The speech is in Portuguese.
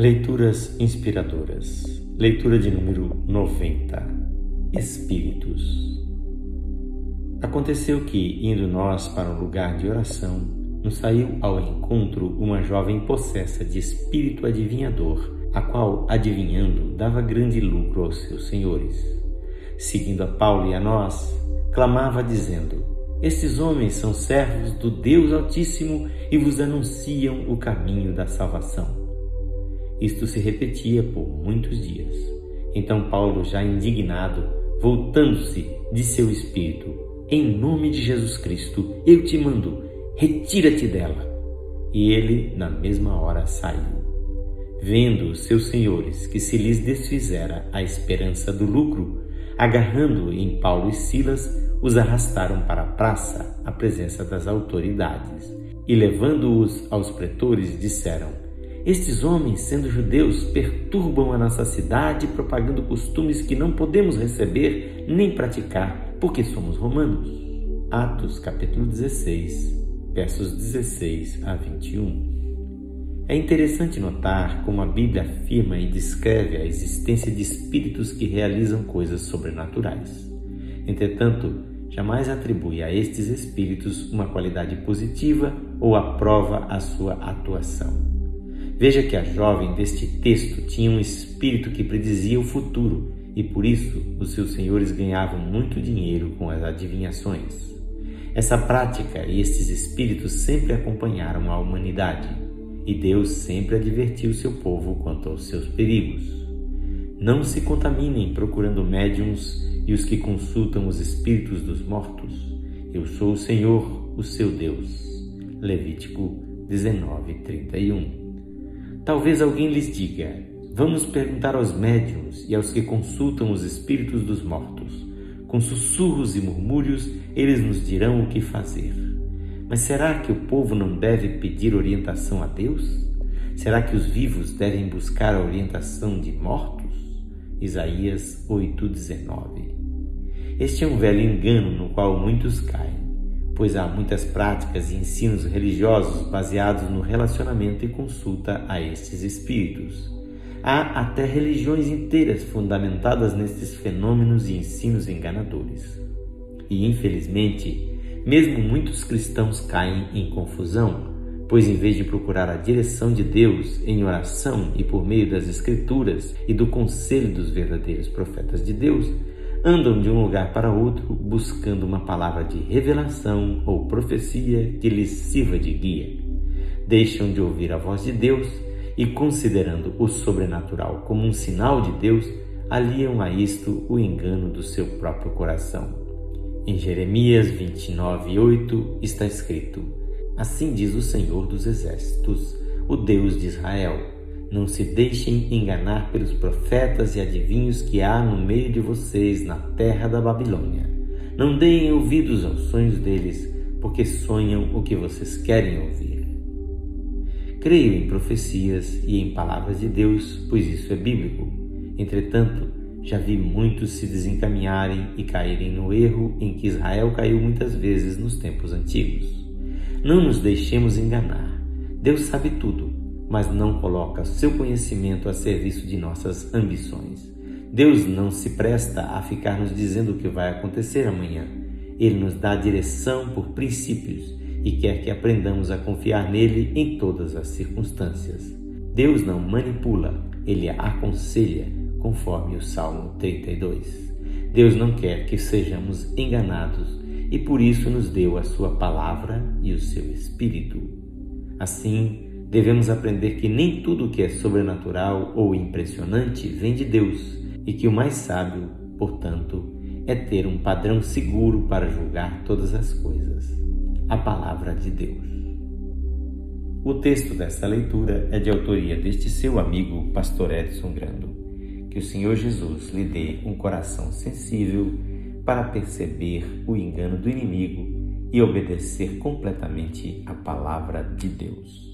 Leituras inspiradoras. Leitura de número 90. Espíritos. Aconteceu que, indo nós para um lugar de oração, nos saiu ao encontro uma jovem possessa de espírito adivinhador, a qual, adivinhando, dava grande lucro aos seus senhores. Seguindo a Paulo e a nós, clamava dizendo: Estes homens são servos do Deus Altíssimo e vos anunciam o caminho da salvação. Isto se repetia por muitos dias. Então Paulo, já indignado, voltando-se, disse ao Espírito: Em nome de Jesus Cristo, eu te mando, retira-te dela. E ele, na mesma hora, saiu. Vendo os seus senhores que se lhes desfizera a esperança do lucro, agarrando em Paulo e Silas, os arrastaram para a praça, à presença das autoridades, e levando-os aos pretores, disseram: estes homens, sendo judeus, perturbam a nossa cidade, propagando costumes que não podemos receber nem praticar, porque somos romanos. Atos capítulo 16, versos 16 a 21. É interessante notar como a Bíblia afirma e descreve a existência de espíritos que realizam coisas sobrenaturais. Entretanto, jamais atribui a estes espíritos uma qualidade positiva ou aprova a sua atuação. Veja que a jovem deste texto tinha um espírito que predizia o futuro e por isso os seus senhores ganhavam muito dinheiro com as adivinhações. Essa prática e estes espíritos sempre acompanharam a humanidade e Deus sempre advertiu seu povo quanto aos seus perigos. Não se contaminem procurando médiums e os que consultam os espíritos dos mortos. Eu sou o Senhor, o seu Deus. Levítico 19, 31. Talvez alguém lhes diga: Vamos perguntar aos médiums e aos que consultam os espíritos dos mortos. Com sussurros e murmúrios, eles nos dirão o que fazer. Mas será que o povo não deve pedir orientação a Deus? Será que os vivos devem buscar a orientação de mortos? Isaías 8:19. Este é um velho engano no qual muitos caem pois há muitas práticas e ensinos religiosos baseados no relacionamento e consulta a estes espíritos. Há até religiões inteiras fundamentadas nestes fenômenos e ensinos enganadores. E, infelizmente, mesmo muitos cristãos caem em confusão, pois em vez de procurar a direção de Deus em oração e por meio das Escrituras e do conselho dos verdadeiros profetas de Deus, andam de um lugar para outro buscando uma palavra de revelação ou profecia que lhes sirva de guia. Deixam de ouvir a voz de Deus e, considerando o sobrenatural como um sinal de Deus, aliam a isto o engano do seu próprio coração. Em Jeremias 29:8 está escrito: Assim diz o Senhor dos Exércitos, o Deus de Israel não se deixem enganar pelos profetas e adivinhos que há no meio de vocês na terra da Babilônia. Não deem ouvidos aos sonhos deles, porque sonham o que vocês querem ouvir. Creio em profecias e em palavras de Deus, pois isso é bíblico. Entretanto, já vi muitos se desencaminharem e caírem no erro em que Israel caiu muitas vezes nos tempos antigos. Não nos deixemos enganar. Deus sabe tudo mas não coloca seu conhecimento a serviço de nossas ambições. Deus não se presta a ficar nos dizendo o que vai acontecer amanhã. Ele nos dá direção por princípios e quer que aprendamos a confiar nele em todas as circunstâncias. Deus não manipula, ele aconselha, conforme o Salmo 32. Deus não quer que sejamos enganados e por isso nos deu a sua palavra e o seu espírito. Assim, devemos aprender que nem tudo que é sobrenatural ou impressionante vem de Deus e que o mais sábio, portanto, é ter um padrão seguro para julgar todas as coisas a palavra de Deus. O texto dessa leitura é de autoria deste seu amigo, Pastor Edson Grando. Que o Senhor Jesus lhe dê um coração sensível para perceber o engano do inimigo e obedecer completamente a palavra de Deus.